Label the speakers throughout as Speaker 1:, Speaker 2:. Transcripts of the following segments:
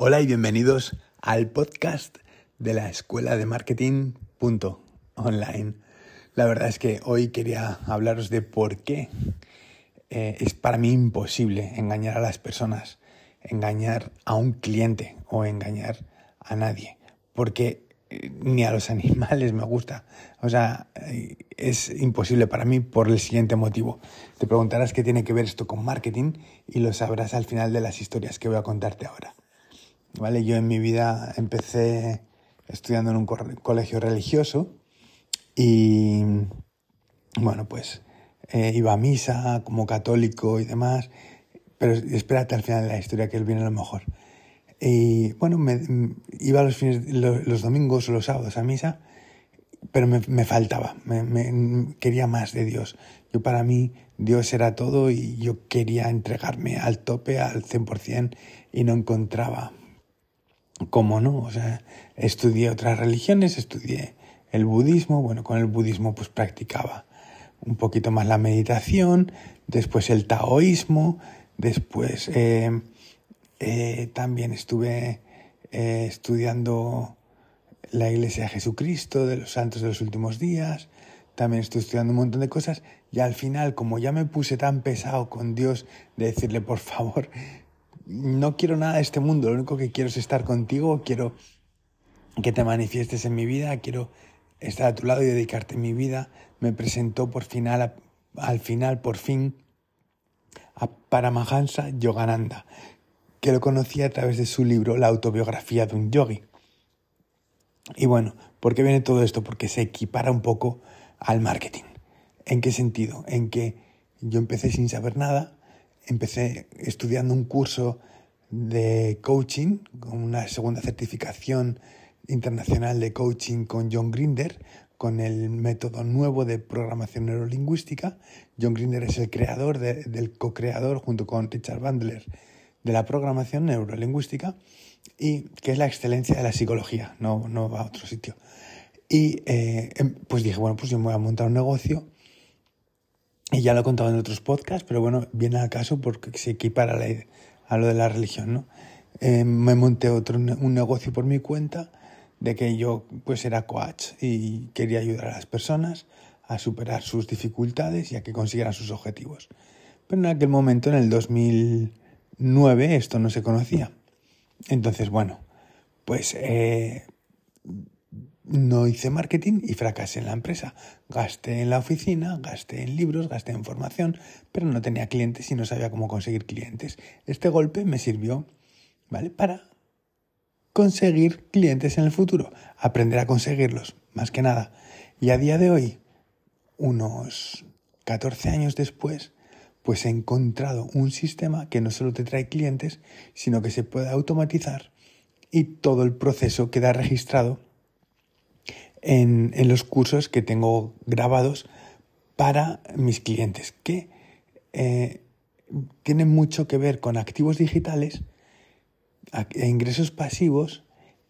Speaker 1: Hola y bienvenidos al podcast de la Escuela de Marketing online. La verdad es que hoy quería hablaros de por qué eh, es para mí imposible engañar a las personas, engañar a un cliente o engañar a nadie. Porque eh, ni a los animales me gusta. O sea, eh, es imposible para mí por el siguiente motivo. Te preguntarás qué tiene que ver esto con marketing y lo sabrás al final de las historias que voy a contarte ahora. ¿Vale? Yo en mi vida empecé estudiando en un colegio religioso y, bueno, pues eh, iba a misa como católico y demás, pero espérate al final de la historia que él viene a lo mejor. Y bueno, me, iba los, fines, los, domingos o los sábados a misa, pero me, me faltaba, me, quería más de Dios. Yo para mí Dios era todo y yo quería entregarme al tope, al 100%, y no encontraba ¿Cómo no? O sea, estudié otras religiones, estudié el budismo, bueno, con el budismo pues practicaba un poquito más la meditación, después el taoísmo, después eh, eh, también estuve eh, estudiando la Iglesia de Jesucristo, de los santos de los últimos días, también estoy estudiando un montón de cosas. Y al final, como ya me puse tan pesado con Dios de decirle, por favor, no quiero nada de este mundo, lo único que quiero es estar contigo, quiero que te manifiestes en mi vida, quiero estar a tu lado y dedicarte mi vida. Me presentó por final, al final, por fin, a Paramahansa Yogananda, que lo conocí a través de su libro La autobiografía de un yogi. Y bueno, ¿por qué viene todo esto? Porque se equipara un poco al marketing. ¿En qué sentido? En que yo empecé sin saber nada, empecé estudiando un curso de coaching, con una segunda certificación internacional de coaching con John Grinder, con el método nuevo de programación neurolingüística. John Grinder es el creador, del co-creador, junto con Richard Bandler, de la programación neurolingüística, y que es la excelencia de la psicología, no, no va a otro sitio. Y eh, em, pues dije, bueno, pues yo me voy a montar un negocio y ya lo he contado en otros podcasts, pero bueno, viene al caso porque se equipara a lo de la religión, ¿no? Eh, me monté otro, un negocio por mi cuenta de que yo pues era coach y quería ayudar a las personas a superar sus dificultades y a que consiguieran sus objetivos. Pero en aquel momento, en el 2009, esto no se conocía. Entonces, bueno, pues eh, no hice marketing y fracasé en la empresa. Gasté en la oficina, gasté en libros, gasté en formación, pero no tenía clientes y no sabía cómo conseguir clientes. Este golpe me sirvió, ¿vale? Para conseguir clientes en el futuro, aprender a conseguirlos, más que nada. Y a día de hoy, unos 14 años después, pues he encontrado un sistema que no solo te trae clientes, sino que se puede automatizar y todo el proceso queda registrado en, los cursos que tengo grabados para mis clientes, que eh, tienen mucho que ver con activos digitales, ingresos pasivos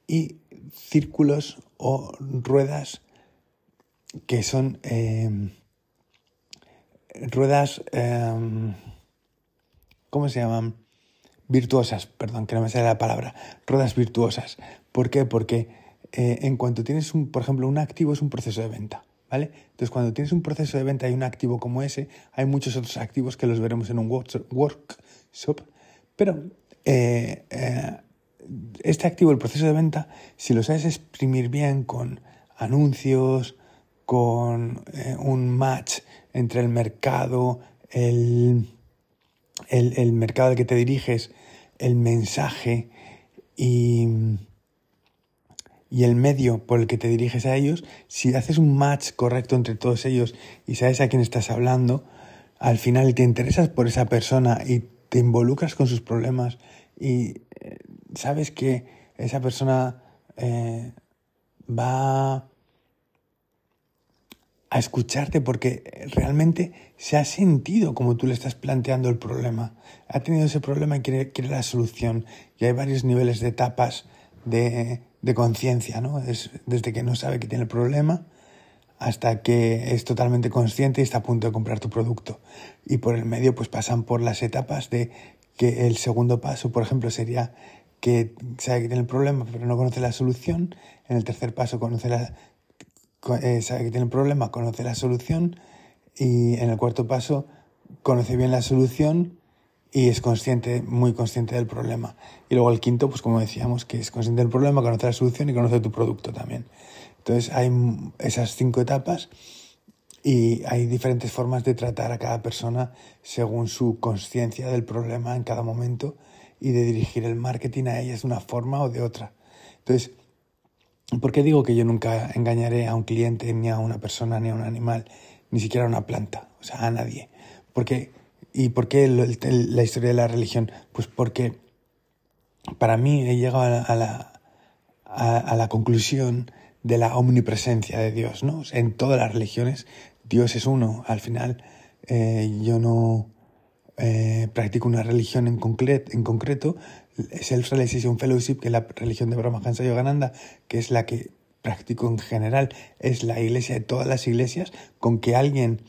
Speaker 1: y círculos o ruedas que son em, ruedas, em, ¿cómo se llaman? Virtuosas, perdón, que no me sale la palabra, ruedas virtuosas. ¿Por qué? Porque eh, en cuanto tienes, un, por ejemplo, un activo es un proceso de venta. ¿Vale? Entonces, cuando tienes un proceso de venta y un activo como ese, hay muchos otros activos que los veremos en un workshop, pero eh, eh, este activo, el proceso de venta, si lo sabes exprimir bien con anuncios, con un match entre el mercado, el, el, el mercado al que te diriges, el mensaje y y el medio por el que te diriges a ellos, si haces un match correcto entre todos ellos y sabes a quién estás hablando, al final te interesas por esa persona y te involucras con sus problemas y eh, sabes que esa persona eh, va a escucharte porque realmente se ha sentido como tú le estás planteando el problema. Ha tenido ese problema y quiere, quiere la solución. Y hay varios niveles de etapas de de conciencia, ¿no? Es desde que no sabe que tiene el problema hasta que es totalmente consciente y está a punto de comprar tu producto. Y por el medio pues pasan por las etapas de que el segundo paso, por ejemplo, sería que sabe que tiene el problema pero no conoce la solución. En el tercer paso conoce la, eh, sabe que tiene el problema, conoce la solución. Y en el cuarto paso conoce bien la solución y es consciente, muy consciente del problema. Y luego el quinto, pues como decíamos, que es consciente del problema, conoce la solución y conoce tu producto también. Entonces hay esas cinco etapas y hay diferentes formas de tratar a cada persona según su conciencia del problema en cada momento y de dirigir el marketing a ellas de una forma o de otra. Entonces, ¿por qué digo que yo nunca engañaré a un cliente, ni a una persona, ni a un animal, ni siquiera a una planta? O sea, a nadie. Porque, ¿Y por qué la historia de la religión? Pues porque para mí he llegado a la, a la conclusión de la omnipresencia de Dios, ¿no? En todas las religiones Dios es uno. Al final eh, yo no eh, practico una religión en, en concreto. Self Realization Fellowship, que es la religión de Brahmahansa Yogananda, que es la que practico en general, es la iglesia de todas las iglesias, con que alguien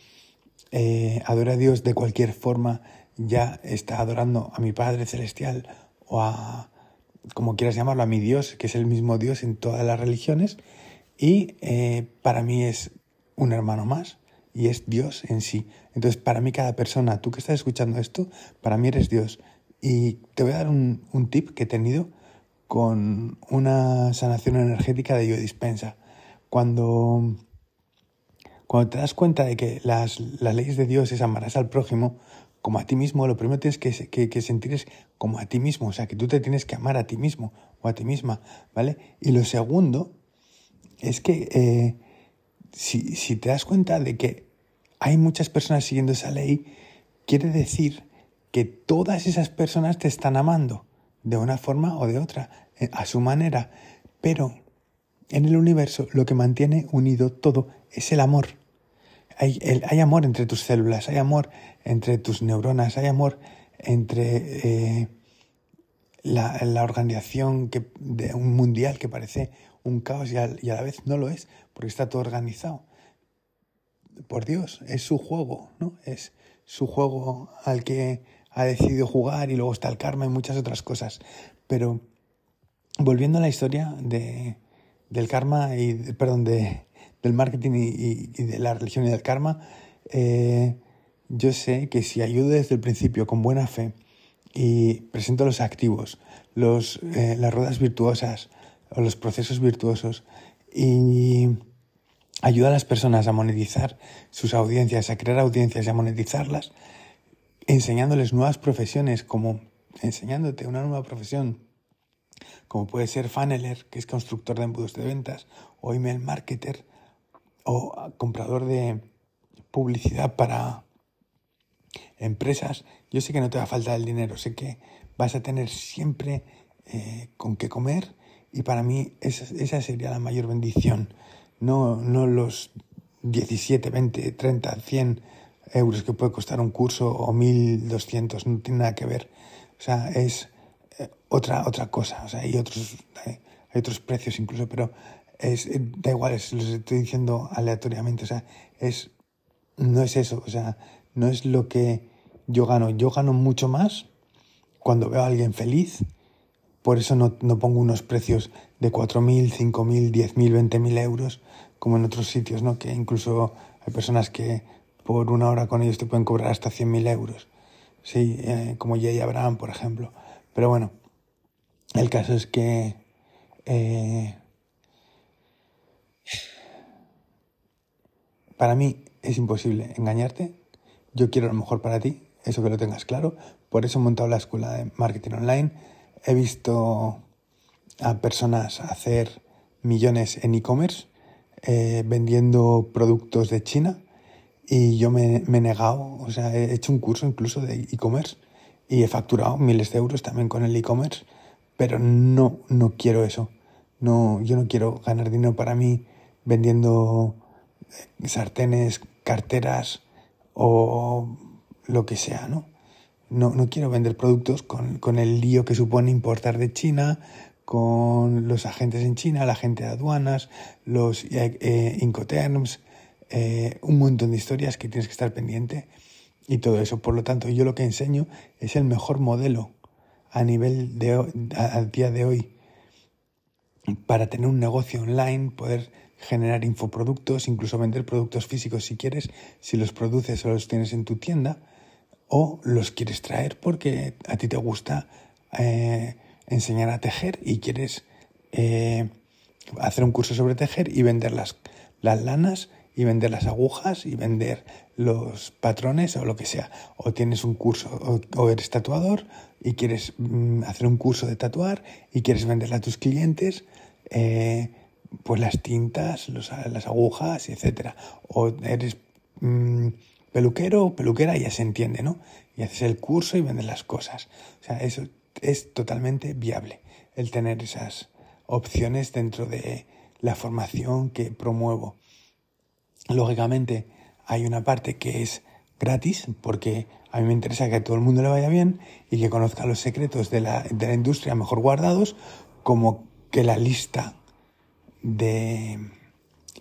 Speaker 1: eh, adore a Dios de cualquier forma, ya está adorando a mi Padre Celestial o a, como quieras llamarlo, a mi Dios, que es el mismo Dios en todas las religiones. Y eh, para mí es un hermano más y es Dios en sí. Entonces, para mí cada persona, tú que estás escuchando esto, para mí eres Dios. Y te voy a dar un, tip que he tenido con una sanación energética de yo dispensa. Cuando, cuando te das cuenta de que las, leyes de Dios es amarás al prójimo como a ti mismo, lo primero que tienes que, que, sentir es como a ti mismo, o sea, que tú te tienes que amar a ti mismo o a ti misma, ¿vale? Y lo segundo es que eh, si, si te das cuenta de que hay muchas personas siguiendo esa ley, quiere decir que todas esas personas te están amando de una forma o de otra, eh, a su manera. Pero en el universo lo que mantiene unido todo es el amor. Hay, hay amor entre tus células, hay amor entre tus neuronas, hay amor entre eh, la, la, organización que, de un mundial que parece un caos y a, la vez no lo es, porque está todo organizado. Por Dios, es su juego, ¿no? Es su juego al que ha decidido jugar y luego está el karma y muchas otras cosas. Pero volviendo a la historia de, del karma y, perdón, de, del marketing y, de la religión y del karma, eh, yo sé que si ayudo desde el principio con buena fe y presento los activos, los, eh, las ruedas virtuosas, o los procesos virtuosos y ayuda a las personas a monetizar sus audiencias, a crear audiencias y a monetizarlas, enseñándoles nuevas profesiones, como enseñándote una nueva profesión, como puede ser funneler, que es constructor de embudos de ventas, o email marketer, o comprador de publicidad para empresas. Yo sé que no te va a faltar el dinero, sé que vas a tener siempre eh, con qué comer y para mí esa, sería la mayor bendición, no, no los 17, 20, 30, 100 euros que puede costar un curso o 1200, no tiene nada que ver. O sea, es eh, otra, otra cosa. O sea, hay otros, hay otros precios incluso, pero es, eh, da igual, es, los estoy diciendo aleatoriamente. O sea, es, no es eso. O sea, no es lo que yo gano. Yo gano mucho más cuando veo a alguien feliz por eso no, pongo unos precios de 4.000, 5.000, 10.000, 20.000 euros como en otros sitios, ¿no? que incluso hay personas que por una hora con ellos te pueden cobrar hasta 100.000 euros. Sí, eh, como Jay Abraham, por ejemplo. Pero bueno, el caso es que eh, para mí es imposible engañarte. Yo quiero lo mejor para ti, eso que lo tengas claro. Por eso he montado la escuela de marketing online He visto a personas hacer millones en e-commerce eh, vendiendo productos de China y yo me, he negado, o sea, he hecho un curso incluso de e-commerce y he facturado miles de euros también con el e-commerce, pero no, no quiero eso. No, yo no quiero ganar dinero para mí vendiendo sartenes, carteras o lo que sea, ¿no? no, no quiero vender productos con, con, el lío que supone importar de China, con los agentes en China, la gente de aduanas, los eh, eh, Incoterms, eh, un montón de historias que tienes que estar pendiente y todo eso. Por lo tanto, yo lo que enseño es el mejor modelo a nivel de a, día de hoy para tener un negocio online, poder generar infoproductos, incluso vender productos físicos si quieres, si los produces o los tienes en tu tienda, o los quieres traer porque a ti te gusta eh, enseñar a tejer y quieres eh, hacer un curso sobre tejer y vender las, las lanas y vender las agujas y vender los patrones o lo que sea. O tienes un curso o, eres tatuador y quieres mm, hacer un curso de tatuar y quieres venderle a tus clientes eh, pues las tintas, las agujas, etcétera. O eres mm, peluquero o peluquera, ya se entiende, ¿no? Y haces el curso y vendes las cosas. O sea, eso es totalmente viable, el tener esas opciones dentro de la formación que promuevo. Lógicamente, hay una parte que es gratis, porque a mí me interesa que a todo el mundo le vaya bien y que conozca los secretos de la, de la industria mejor guardados, como que la lista de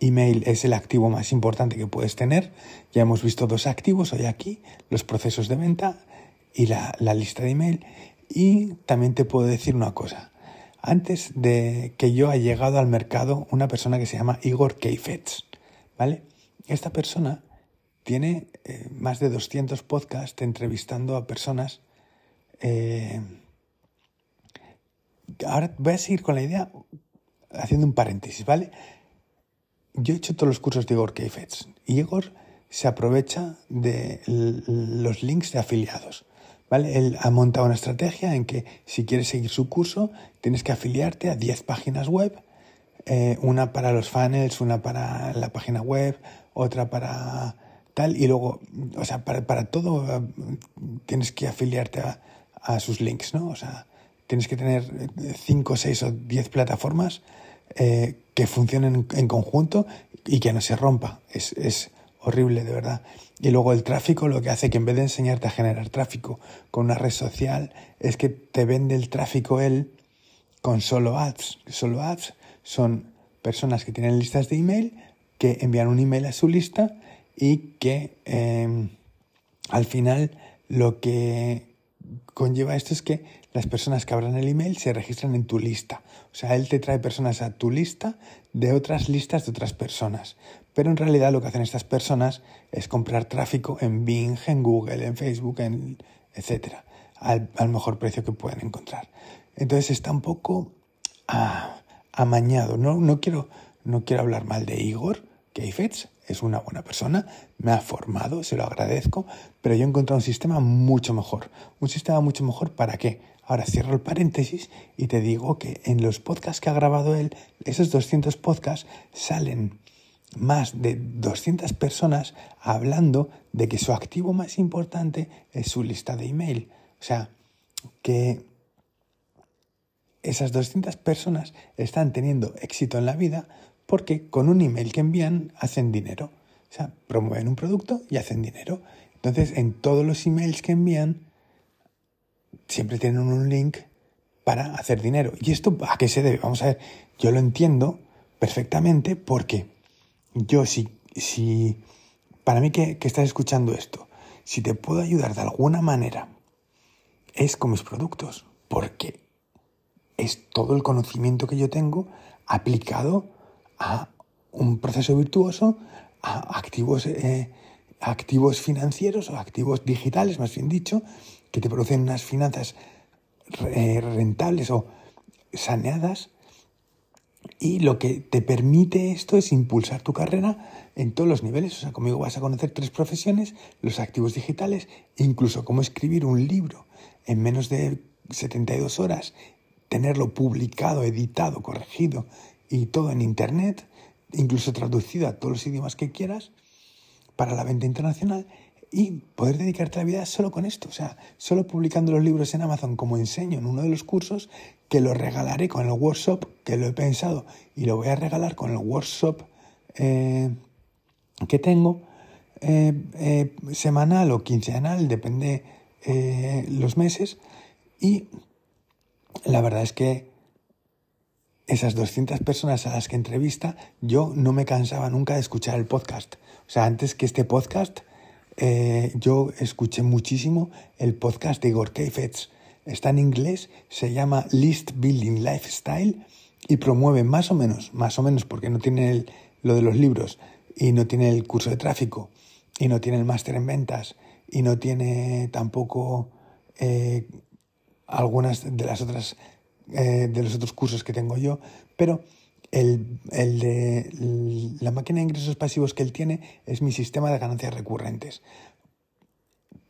Speaker 1: email es el activo más importante que puedes tener. Ya hemos visto dos activos hoy aquí, los procesos de venta y la, lista de email. Y también te puedo decir una cosa. Antes de que yo haya llegado al mercado una persona que se llama Igor Keifetz, ¿vale? Esta persona tiene eh, más de 200 podcasts entrevistando a personas. Eh, ahora voy a seguir con la idea haciendo un paréntesis, ¿vale? Yo he hecho todos los cursos de Igor Keifetz y Igor se aprovecha de los links de afiliados. ¿Vale? Él ha montado una estrategia en que si quieres seguir su curso, tienes que afiliarte a 10 páginas web, eh, una para los funnels, una para la página web, otra para tal, y luego, o sea, para, todo eh, tienes que afiliarte a, a, sus links, ¿no? O sea, tienes que tener 5, 6 o 10 plataformas eh, que funcionen en conjunto y que no se rompa. Es, es, horrible, de verdad. Y luego el tráfico lo que hace que en vez de enseñarte a generar tráfico con una red social, es que te vende el tráfico él con solo ads. Solo ads son personas que tienen listas de email, que envían un email a su lista y que em, al final lo que conlleva esto es que las personas que abran el email se registran en tu lista. O sea, él te trae personas a tu lista de otras listas de otras personas. Pero en realidad lo que hacen estas personas es comprar tráfico en Bing, en Google, en Facebook, en etcétera, al, mejor precio que pueden encontrar. Entonces está un poco ah, amañado. No, no, quiero, no quiero hablar mal de Igor Keifetz, es una buena persona, me ha formado, se lo agradezco, pero yo he encontrado un sistema mucho mejor. Un sistema mucho mejor para qué? Ahora cierro el paréntesis y te digo que en los podcasts que ha grabado él, esos 200 podcasts, salen más de 200 personas hablando de que su activo más importante es su lista de email. O sea, que esas 200 personas están teniendo éxito en la vida porque con un email que envían hacen dinero. O sea, promueven un producto y hacen dinero. Entonces, en todos los emails que envían, siempre tienen un link para hacer dinero. ¿Y esto a qué se debe? Vamos a ver, yo lo entiendo perfectamente porque yo si, si para mí que, que estás escuchando esto, si te puedo ayudar de alguna manera, es con mis productos, porque es todo el conocimiento que yo tengo aplicado a un proceso virtuoso, a activos, eh, activos financieros o activos digitales, más bien dicho, que te producen unas finanzas eh, rentables o saneadas. Y lo que te permite esto es impulsar tu carrera en todos los niveles. O sea, conmigo vas a conocer tres profesiones, los activos digitales, incluso cómo escribir un libro en menos de 72 horas, tenerlo publicado, editado, corregido y todo en Internet, incluso traducido a todos los idiomas que quieras para la venta internacional y poder dedicarte la vida solo con esto, o sea, solo publicando los libros en Amazon como enseño en uno de los cursos, que lo regalaré con el workshop, que lo he pensado y lo voy a regalar con el workshop eh, que tengo eh, eh, semanal o quincenal, depende los meses, y la verdad es que esas 200 personas a las que entrevista, yo no me cansaba nunca de escuchar el podcast. O sea, antes que este podcast, eh, yo escuché muchísimo el podcast de Igor Keifetz. está en inglés, se llama List Building Lifestyle y promueve más o menos, más o menos porque no tiene lo de los libros y no tiene el curso de tráfico y no tiene el máster en ventas y no tiene tampoco eh, algunas de las otras eh, de los otros cursos que tengo yo, pero el, el, de la máquina de ingresos pasivos que él tiene es mi sistema de ganancias recurrentes.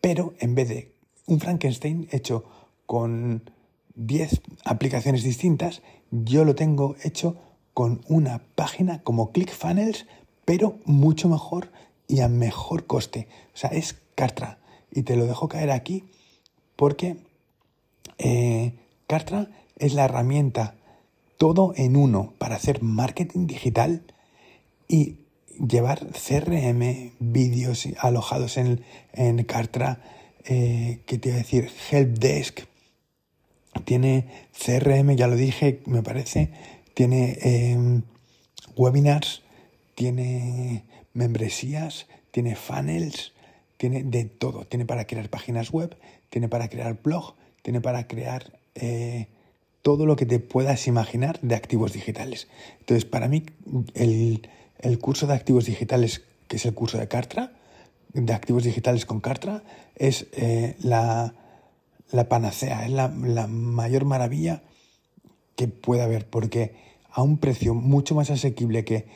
Speaker 1: Pero en vez de un Frankenstein hecho con 10 aplicaciones distintas, yo lo tengo hecho con una página como ClickFunnels, pero mucho mejor y a mejor coste. O sea, es Cartra. Y te lo dejo caer aquí porque eh, Cartra es la herramienta todo en uno para hacer marketing digital y llevar CRM, vídeos alojados en, en Cartra, eh, ¿qué te iba a decir? Helpdesk, tiene CRM, ya lo dije, me parece, tiene em, webinars, tiene membresías, tiene funnels, tiene de todo. Tiene para crear páginas web, tiene para crear blog, tiene para crear eh, todo lo que te puedas imaginar de activos digitales. Entonces, para mí, el, curso de activos digitales, que es el curso de Cartra, de activos digitales con Cartra, es eh, la la panacea, es la, mayor maravilla que puede haber, porque a un precio mucho más asequible que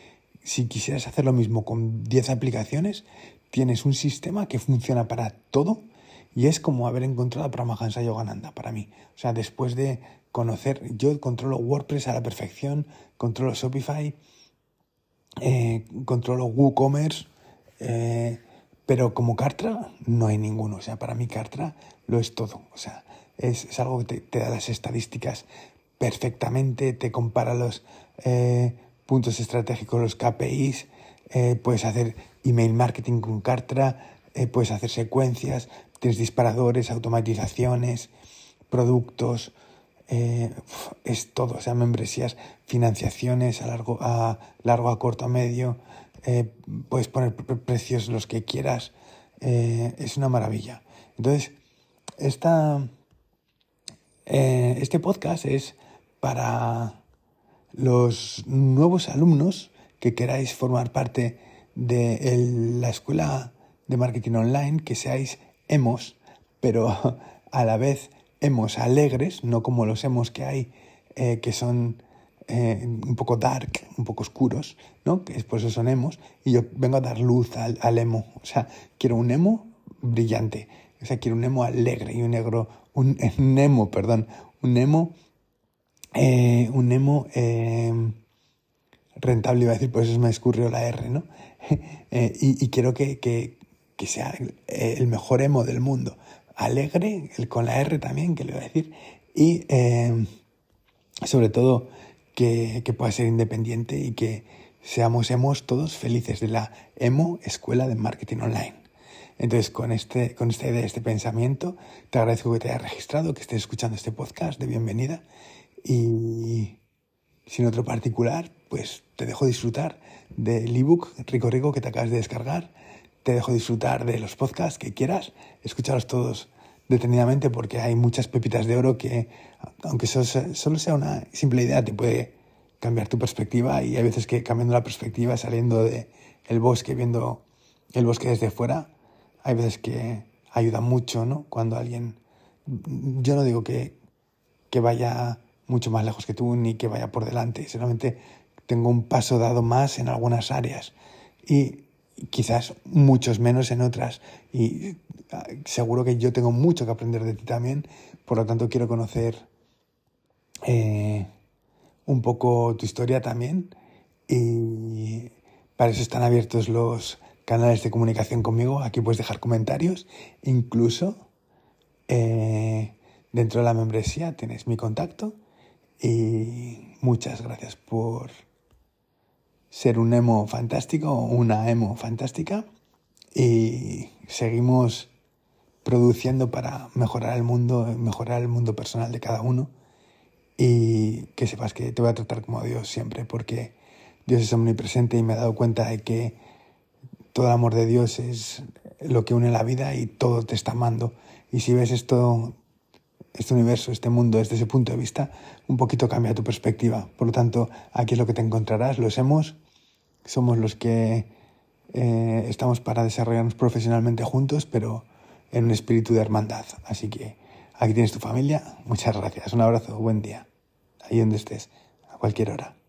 Speaker 1: si quisieras hacer lo mismo con 10 aplicaciones, tienes un sistema que funciona para todo y es como haber encontrado a Paramahansa Yogananda para mí. O sea, después de conocer, yo controlo WordPress a la perfección, controlo Shopify, eh, controlo WooCommerce, eh, pero como Cartra no hay ninguno. O sea, para mí Cartra lo es todo. O sea, es, algo que te, da las estadísticas perfectamente, te compara los eh, puntos estratégicos, los KPIs, puedes hacer email marketing con Cartra, eh, puedes hacer secuencias, tienes disparadores, automatizaciones, productos, es todo, o sea, membresías, financiaciones a largo, a largo, a corto, a medio, puedes poner precios los que quieras, es una maravilla. Entonces, esta, eh, este podcast es para los nuevos alumnos que queráis formar parte de la escuela de marketing online, que seáis emos, pero a la vez emos alegres, no como los emos que hay, eh, que son eh, un poco dark, un poco oscuros, ¿no? Que por eso son emos, y yo vengo a dar luz al, al emo. O sea, quiero un emo brillante. O sea, quiero un emo alegre y un negro, un, emo, perdón, un emo, eh, un emo rentable, iba a decir, por eso me escurrió la R, ¿no? Eh, y, quiero que, sea el mejor emo del mundo. Alegre, el, con la R también, que le iba a decir, y sobre todo que, que pueda ser independiente y que seamos emos todos felices de la emo Escuela de Marketing Online. Entonces, con, este, con esta idea, este pensamiento, te agradezco que te hayas registrado, que estés escuchando este podcast de bienvenida. Y sin otro particular, pues te dejo disfrutar del ebook Rico Rico que te acabas de descargar. Te dejo disfrutar de los podcasts que quieras, escucharlos todos detenidamente porque hay muchas pepitas de oro que, aunque solo sea una simple idea, te puede cambiar tu perspectiva y hay veces que cambiando la perspectiva, saliendo del el bosque, viendo el bosque desde fuera, hay veces que ayuda mucho, ¿no? Cuando alguien, yo no digo que, que vaya mucho más lejos que tú ni que vaya por delante, solamente tengo un paso dado más en algunas áreas y quizás muchos menos en otras y ah, seguro que yo tengo mucho que aprender de ti también, por lo tanto quiero conocer eh, un poco tu historia también y para eso están abiertos los canales de comunicación conmigo. Aquí puedes dejar comentarios. Incluso eh, dentro de la membresía tienes mi contacto. Y muchas gracias por ser un emo fantástico o una emo fantástica. Y seguimos produciendo para mejorar el mundo, mejorar el mundo personal de cada uno. Y que sepas que te voy a tratar como Dios siempre, porque Dios es omnipresente y me he dado cuenta de que todo el amor de Dios es lo que une la vida y todo te está amando. Y si ves esto este universo, este mundo desde ese punto de vista, un poquito cambia tu perspectiva. Por lo tanto, aquí es lo que te encontrarás, lo hemos, somos los que eh, estamos para desarrollarnos profesionalmente juntos, pero en un espíritu de hermandad. Así que aquí tienes tu familia. Muchas gracias. Un abrazo. Buen día. Ahí donde estés. A cualquier hora.